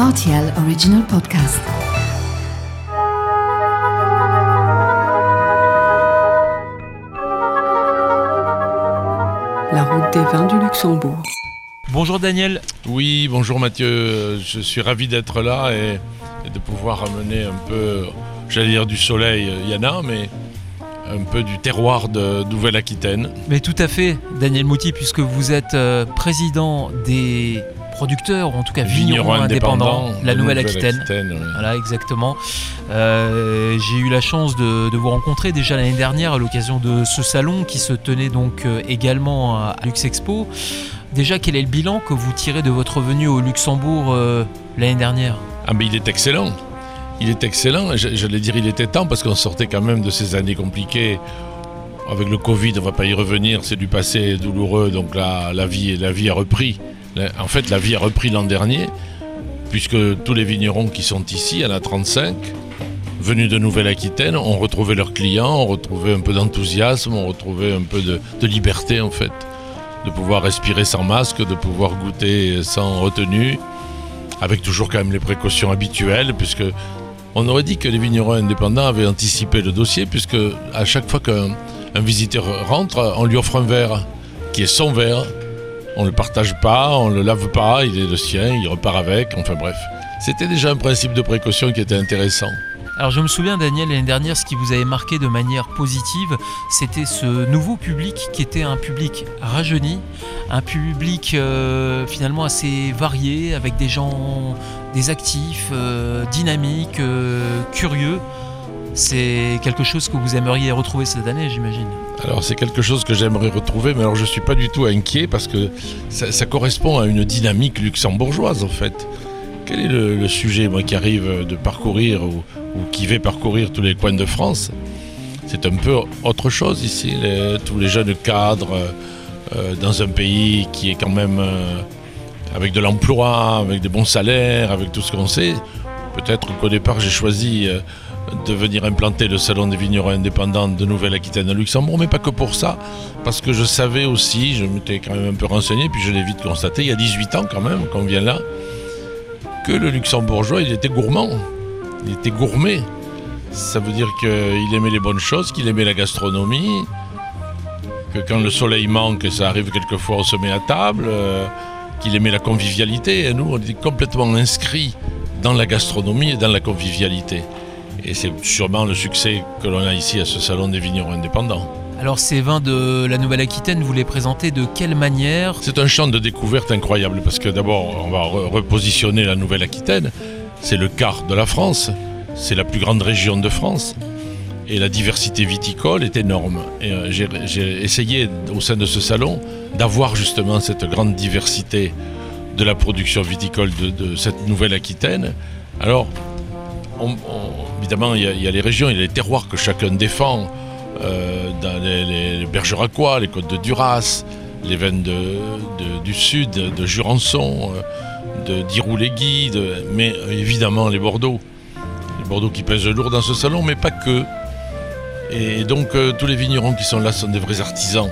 RTL Original Podcast. La route des vins du Luxembourg. Bonjour Daniel. Oui, bonjour Mathieu. Je suis ravi d'être là et, et de pouvoir amener un peu, j'allais dire du soleil, il y en a, mais un peu du terroir de Nouvelle-Aquitaine. Mais tout à fait, Daniel Mouti, puisque vous êtes euh, président des producteurs, ou en tout cas vignerons indépendants, de la Nouvelle-Aquitaine. Nouvelle-Aquitaine, oui. Voilà, exactement. Euh, J'ai eu la chance de, de vous rencontrer déjà l'année dernière à l'occasion de ce salon qui se tenait donc euh, également à Lux Expo. Déjà, quel est le bilan que vous tirez de votre venue au Luxembourg euh, l'année dernière? Ah mais il est excellent. Il est excellent. Je- J'allais dire il était temps parce qu'on sortait quand même de ces années compliquées. Avec le Covid, on va pas y revenir, c'est du passé douloureux, donc la, la, vie, la vie a repris. La- En fait, la vie a repris l'an dernier, puisque tous les vignerons qui sont ici, il y en a 35, venus de Nouvelle-Aquitaine, ont retrouvé leurs clients, ont retrouvé un peu d'enthousiasme, ont retrouvé un peu de, de liberté en fait. De pouvoir respirer sans masque, de pouvoir goûter sans retenue, avec toujours quand même les précautions habituelles, puisque on aurait dit que les vignerons indépendants avaient anticipé le dossier, puisque à chaque fois qu'un un visiteur rentre, on lui offre un verre, qui est son verre. On ne le partage pas, on ne le lave pas, il est le sien, il repart avec, enfin bref. C'était déjà un principe de précaution qui était intéressant. Alors je me souviens Daniel l'année dernière ce qui vous avait marqué de manière positive c'était ce nouveau public qui était un public rajeuni, un public euh, finalement assez varié avec des gens, des actifs, euh, dynamiques, euh, curieux. C'est quelque chose que vous aimeriez retrouver cette année j'imagine. Alors c'est quelque chose que j'aimerais retrouver, mais alors je ne suis pas du tout inquiet parce que ça, correspond à une dynamique luxembourgeoise en fait. Quel est le, sujet, moi qui arrive de parcourir ou, qui vais parcourir tous les coins de France? C'est un peu autre chose ici, tous les jeunes cadres euh, dans un pays qui est quand même euh, avec de l'emploi, avec des bons salaires, avec tout ce qu'on sait. Peut-être qu'au départ j'ai choisi euh, de venir implanter le salon des vignerons indépendants de Nouvelle-Aquitaine à Luxembourg, mais pas que pour ça, parce que je savais aussi, je m'étais quand même un peu renseigné, puis je l'ai vite constaté, il y a 18 ans quand même qu'on vient là, que le luxembourgeois, il était gourmand, il était gourmet. Ça veut dire qu'il aimait les bonnes choses, qu'il aimait la gastronomie, que quand le soleil manque, ça arrive quelquefois, on se met à table, euh, qu'il aimait la convivialité, et nous, on était complètement inscrits dans la gastronomie et dans la convivialité. Et c'est sûrement le succès que l'on a ici à ce salon des vignerons indépendants. Alors ces vins de la Nouvelle-Aquitaine vous les présentez de quelle manière? C'est un champ de découverte incroyable parce que d'abord, on va re- repositionner la Nouvelle-Aquitaine. C'est le quart de la France, c'est la plus grande région de France. Et la diversité viticole est énorme. Et euh, j'ai j'ai essayé au sein de ce salon d'avoir justement cette grande diversité de la production viticole de, de cette Nouvelle-Aquitaine. Alors, évidemment, il y, a, les régions, il y a les terroirs que chacun défend. euh, les, Bergeracois, les côtes de Duras, les veines du sud, de Jurançon, euh, de d'Irouléguy, de- mais euh, évidemment les Bordeaux. Les Bordeaux qui pèsent lourd dans ce salon, mais pas que. Et donc tous les vignerons qui sont là sont des vrais artisans.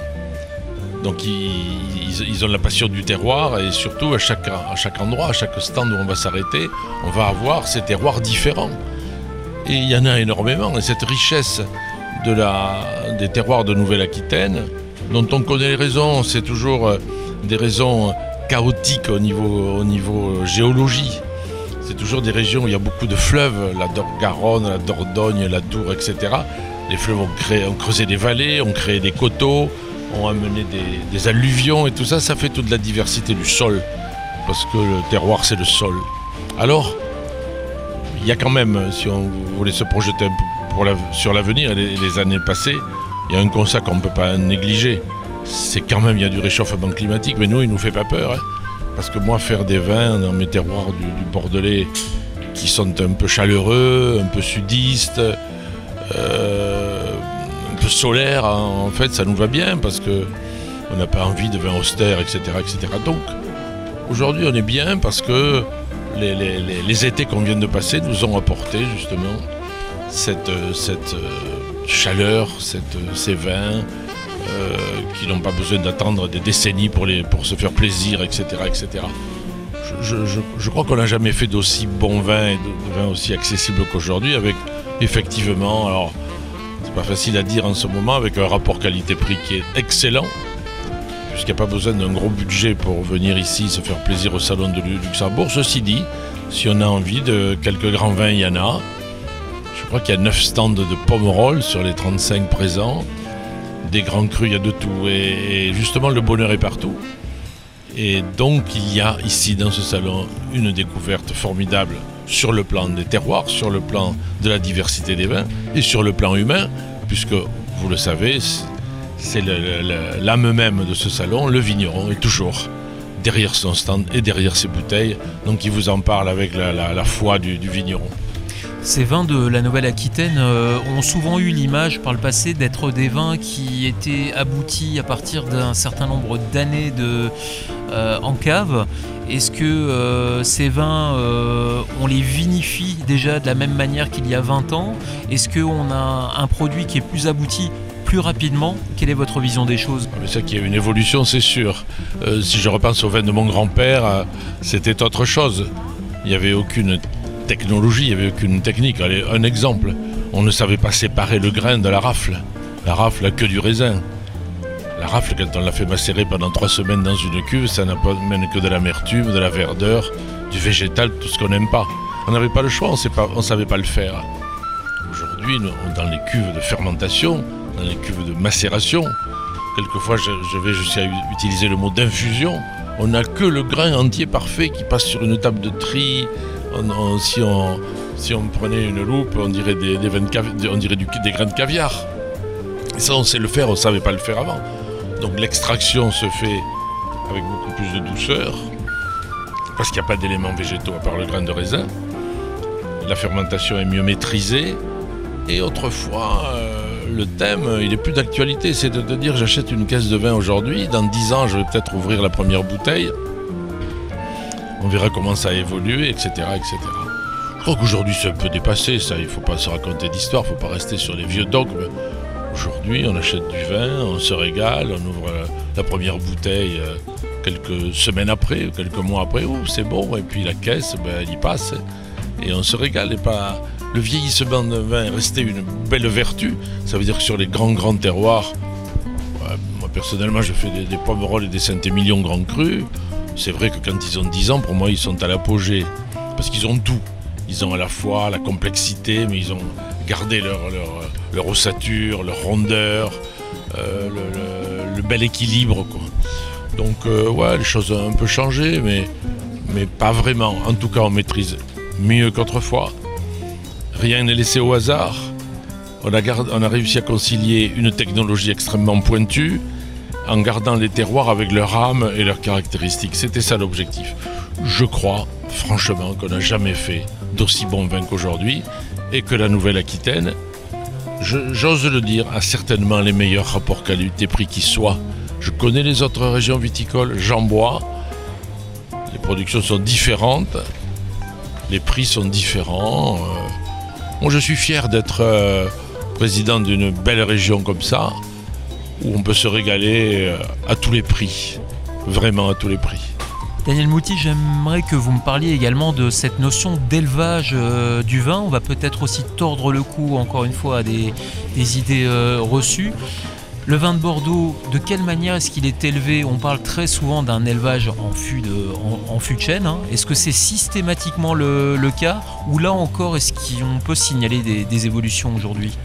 Donc ils, ont la passion du terroir et surtout à chaque, endroit, à chaque stand où on va s'arrêter, on va avoir ces terroirs différents. Et il y en a énormément. Et cette richesse de la, des terroirs de Nouvelle-Aquitaine, dont on connaît les raisons, c'est toujours euh, des raisons chaotiques au niveau, au euh, géologie. C'est toujours des régions où il y a beaucoup de fleuves, la Garonne, la Dordogne, la Dour, etc. Les fleuves ont, ont creusé des vallées, ont créé des coteaux, ont amené des, des alluvions et tout ça, ça fait toute la diversité du sol. Parce que le terroir, c'est le sol. Alors, il y a quand même, si on voulait se projeter sur l'avenir et les, années passées, il y a un constat qu'on ne peut pas négliger. C'est quand même, il y a du réchauffement climatique, mais nous, il nous fait pas peur. hein. Parce que moi, faire des vins dans mes terroirs du, Bordelais qui sont un peu chaleureux, un peu sudistes, euh, peu solaires, hein, en fait, ça nous va bien parce que on n'a pas envie de vin austère, etc., etc. Donc, aujourd'hui, on est bien parce que les, étés qu'on vient de passer nous ont apporté justement cette, euh, euh, chaleur, euh, ces vins qui n'ont pas besoin d'attendre des décennies pour, se faire plaisir, etc., etc. je, crois qu'on n'a jamais fait d'aussi bon vin et de, de vin aussi accessible qu'aujourd'hui avec effectivement, alors c'est pas facile à dire en ce moment, avec un rapport qualité-prix qui est excellent, puisqu'il n'y a pas besoin d'un gros budget pour venir ici se faire plaisir au salon de Lu- Luxembourg. Ceci dit, si on a envie de quelques grands vins, il y en a. Je crois qu'il y a 9 stands de Pomerol sur les 35 présents. Des grands crus, il y a de tout. Et justement, le bonheur est partout. Et donc, il y a ici, dans ce salon, une découverte formidable sur le plan des terroirs, sur le plan de la diversité des vins et sur le plan humain, puisque, vous le savez, c'est- l'âme même de ce salon, le vigneron, est toujours derrière son stand et derrière ses bouteilles. Donc, il vous en parle avec la, foi du vigneron. Ces vins de la Nouvelle-Aquitaine euh, ont souvent eu l'image par le passé d'être des vins qui étaient aboutis à partir d'un certain nombre d'années euh, en cave. Est-ce que euh, ces vins, on les vinifie déjà de la même manière qu'il y a 20 ans? Est-ce qu'on a un produit qui est plus abouti plus rapidement? Quelle est votre vision des choses? Ça qu'il y a une évolution, c'est sûr. Si je repense au vin de mon grand-père, c'était autre chose. Il n'y avait aucune technologie, il n'y avait aucune technique. Allez, un exemple, on ne savait pas séparer le grain de la rafle. La rafle n'a que du raisin. La rafle, quand on l'a fait macérer pendant trois semaines dans une cuve, ça n'amène que de l'amertume, de la verdeur, du végétal, tout ce qu'on n'aime pas. On n'avait pas le choix, on ne savait pas le faire. Aujourd'hui, dans les cuves de fermentation, dans les cuves de macération, quelquefois je, je vais jusqu'à utiliser le mot d'infusion, on n'a que le grain entier parfait qui passe sur une table de tri. Si, on, prenait une loupe, on dirait des, des de grains de caviar. Ça, on sait le faire, on ne savait pas le faire avant. Donc l'extraction se fait avec beaucoup plus de douceur, parce qu'il n'y a pas d'éléments végétaux à part le grain de raisin. La fermentation est mieux maîtrisée. Et autrefois, euh, le thème, il est plus d'actualité. C'est de te dire, j'achète une caisse de vin aujourd'hui. Dans 10 ans, je vais peut-être ouvrir la première bouteille. On verra comment ça a évolué, etc. etc. Je crois qu'aujourd'hui, c'est un peu dépassé, ça. Il ne faut pas se raconter d'histoire, il ne faut pas rester sur les vieux dogmes. Aujourd'hui, on achète du vin, on se régale, on ouvre la, la première bouteille euh, quelques semaines après, quelques mois après. Ouh, c'est bon. Et puis la caisse, ben, elle y passe. Et on se régale. Pas... Le vieillissement d'un vin est resté une belle vertu. Ça veut dire que sur les grands, grands terroirs, moi personnellement, je fais des, des et des Saint-Émilion Grand Cru. C'est vrai que quand ils ont 10 ans, pour moi, ils sont à l'apogée. Parce qu'ils ont tout. Ils ont à la fois la complexité, mais ils ont gardé leur, ossature, leur rondeur, euh, le, bel équilibre. Donc, euh, ouais, les choses ont un peu changé, mais, pas vraiment. En tout cas, on maîtrise mieux qu'autrefois. Rien n'est laissé au hasard. On a réussi à concilier une technologie extrêmement pointue en gardant les terroirs avec leur âme et leurs caractéristiques. C'était ça l'objectif. Je crois, franchement, qu'on n'a jamais fait d'aussi bon vin qu'aujourd'hui et que la Nouvelle-Aquitaine, j'ose le dire, a certainement les meilleurs rapports qualité-prix qui soient. Je connais les autres régions viticoles, j'en bois. Les productions sont différentes, les prix sont différents. euh. Moi, je suis fier d'être euh, président d'une belle région comme ça, où on peut se régaler euh, à tous les prix, vraiment à tous les prix. Daniel Mouty, j'aimerais que vous me parliez également de cette notion d'élevage euh, du vin. On va peut-être aussi tordre le cou, encore une fois, à des, idées euh, reçues. Le vin de Bordeaux, de quelle manière est-ce qu'il est élevé? On parle très souvent d'un élevage en fût de, en, fût de chêne. hein. Est-ce que c'est systématiquement le, cas? Ou là encore, est-ce qu'on peut signaler des évolutions aujourd'hui?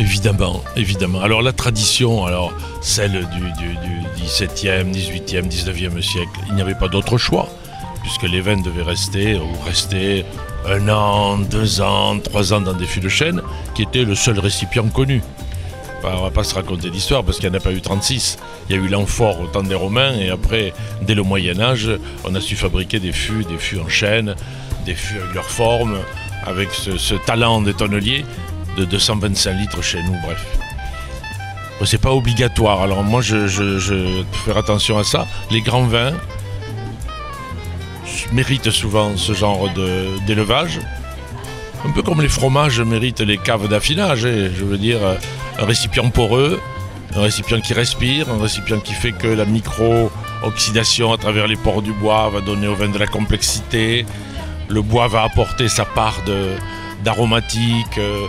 Évidemment, évidemment. Alors la tradition, celle du, du- du 17e, 18e, 19e siècle, il n'y avait pas d'autre choix, puisque les vins devaient rester ou rester un an, deux ans, trois ans dans des fûts de chêne, qui était le seul récipient connu. Enfin, on va pas se raconter d'histoire parce qu'il n'y en a pas eu 36. Il y a eu l'amphore au temps des Romains et après, dès le Moyen Âge, on a su fabriquer des fûts, des fûts en chêne, des fûts avec leur forme, avec ce talent des tonneliers de 225 litres chez nous, bref. C'est pas obligatoire, alors moi je, je, je faire attention à ça. Les grands vins méritent souvent ce genre d'élevage. Un peu comme les fromages méritent les caves d'affinage, hein. je veux dire, euh, un récipient poreux, un récipient qui respire, un récipient qui fait que la micro oxydation à travers les pores du bois va donner au vin de la complexité. Le bois va apporter sa part d'aromatique. euh,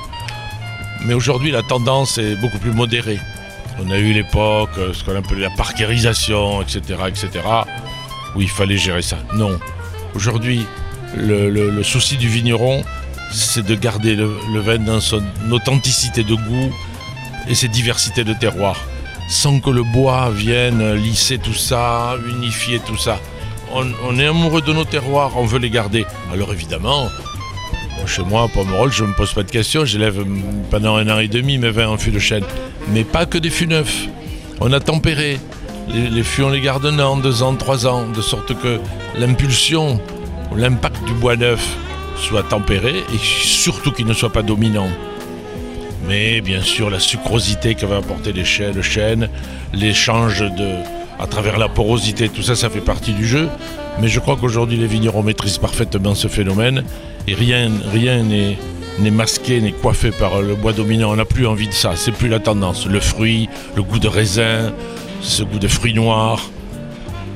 mais aujourd'hui, la tendance est beaucoup plus modérée. On a eu l'époque, euh, ce qu'on appelait la parkérisation, etc., etc., où il fallait gérer ça. Non. Aujourd'hui, le, souci du vigneron, c'est de garder le, vin dans son authenticité de goût et ses diversités de terroirs, sans que le bois vienne lisser tout ça, unifier tout ça. On, est amoureux de nos terroirs, on veut les garder. Alors évidemment, chez moi, Pomerol, je ne me pose pas de questions, j'élève pendant un an et demi mes vins en fût de chêne. Mais pas que des fûts neufs. On a tempéré. Les, fûts, on les garde un an, deux ans, trois ans, de sorte que l'impulsion, l'impact du bois neuf soit tempéré et surtout qu'il ne soit pas dominant. Mais bien sûr, la sucrosité que va apporter les chênes, le chêne, l'échange de, à travers la porosité, tout ça, ça fait partie du jeu. Mais je crois qu'aujourd'hui, les vignerons maîtrisent parfaitement ce phénomène et rien rien n'est masqué, n'est coiffé par le bois dominant. On n'a plus envie de ça, c'est plus la tendance. Le fruit, le goût de raisin, ce goût de fruits noirs,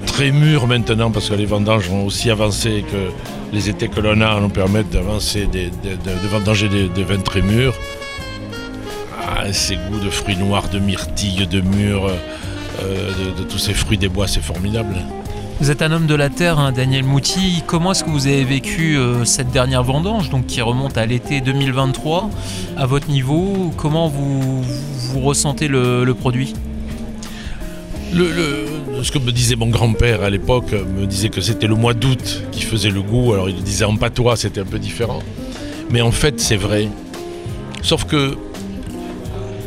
très mûr maintenant parce que les vendanges ont aussi avancé que les étés que l'on a nous permettent d'avancer, des- de, vendanger des, vins très mûrs. Ah, ces goûts de fruits noirs, de myrtille, de mûr, euh, de tous ces fruits des bois, c'est formidable. Vous êtes un homme de la terre, hein, Daniel Mouty. Comment est-ce que vous avez vécu euh, cette dernière vendange, donc qui remonte à l'été 2023 À votre niveau, comment vous, vous ressentez le, le produit? Le, le- ce que me disait mon grand-père à l'époque, me disait que c'était le mois d'août qui faisait le goût. Alors il disait en patois, c'était un peu différent. Mais en fait, c'est vrai. Sauf que,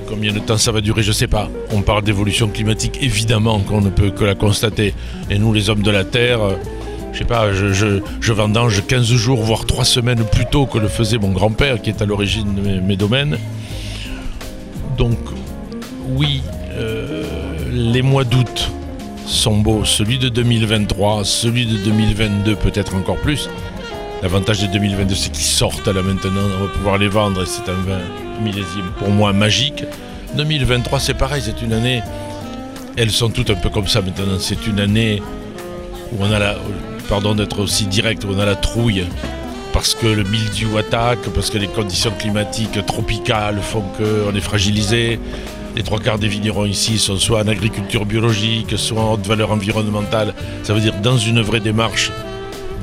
combien de temps ça va durer, je sais pas. On parle d'évolution climatique, évidemment qu'on ne peut que la constater. Et nous, les hommes de la Terre, euh, je sais pas, je, vendange 15 jours, voire 3 semaines plus tôt que le faisait mon grand-père, qui est à l'origine de mes, mes domaines. Donc, oui, euh, les mois d'août sont beaux. Celui de 2023, celui de 2022 peut-être encore plus. L'avantage de 2022, c'est qu'ils sortent là maintenant, on va pouvoir les vendre et c'est un vin millésime pour moi magique. 2023, c'est pareil, c'est une année. Elles sont toutes un peu comme ça maintenant. C'est une année où on a la. Pardon d'être aussi direct, où on a la trouille parce que le mildiou attaque, parce que les conditions climatiques tropicales font qu'on est fragilisé. Les trois quarts des vignerons ici sont soit en agriculture biologique, soit en haute valeur environnementale. Ça veut dire dans une vraie démarche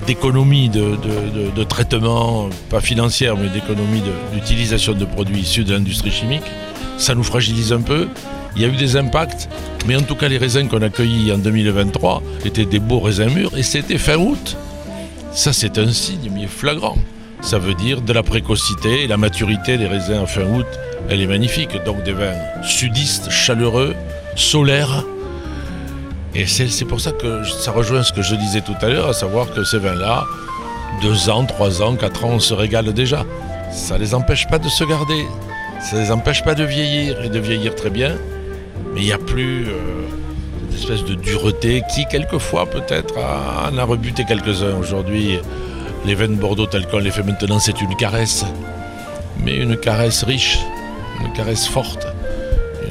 d'économie de, traitement, pas financière, mais d'économie d'utilisation de, produits issus de l'industrie chimique. Ça nous fragilise un peu. Il y a eu des impacts, mais en tout cas les raisins qu'on a cueillis en 2023 étaient des beaux raisins mûrs et c'était fin août. Ça c'est un signe mais flagrant. Ça veut dire de la précocité et la maturité des raisins en fin août, elle est magnifique. Donc des vins sudistes, chaleureux, solaires. Et c'est pour ça que ça rejoint ce que je disais tout à l'heure, à savoir que ces vins-là, deux ans, trois ans, quatre ans, on se régale déjà. Ça les empêche pas de se garder, ça les empêche pas de vieillir et de vieillir très bien. Mais il n'y a plus euh, cette espèce de dureté qui, quelquefois, peut-être, en a rebuté quelques-uns. Aujourd'hui, les vins de Bordeaux tels qu'on les fait maintenant, c'est une caresse. Mais une caresse riche, une caresse forte,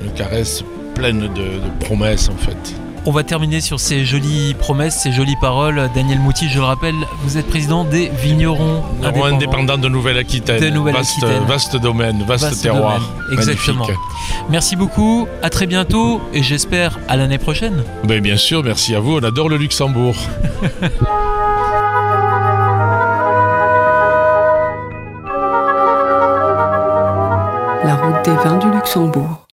une caresse pleine de promesses, en fait. On va terminer sur ces jolies promesses, ces jolies paroles. Daniel Mouty, je le rappelle, vous êtes président des vignerons Nous avons indépendant de Nouvelle-Aquitaine. De Nouvelle-Aquitaine. Vaste, vaste domaine, vaste, Vaste terroir. domaine, exactement. Magnifique. Merci beaucoup, à très bientôt et j'espère à l'année prochaine. Ben, bien sûr, merci à vous. On adore le Luxembourg. La route des vins du Luxembourg.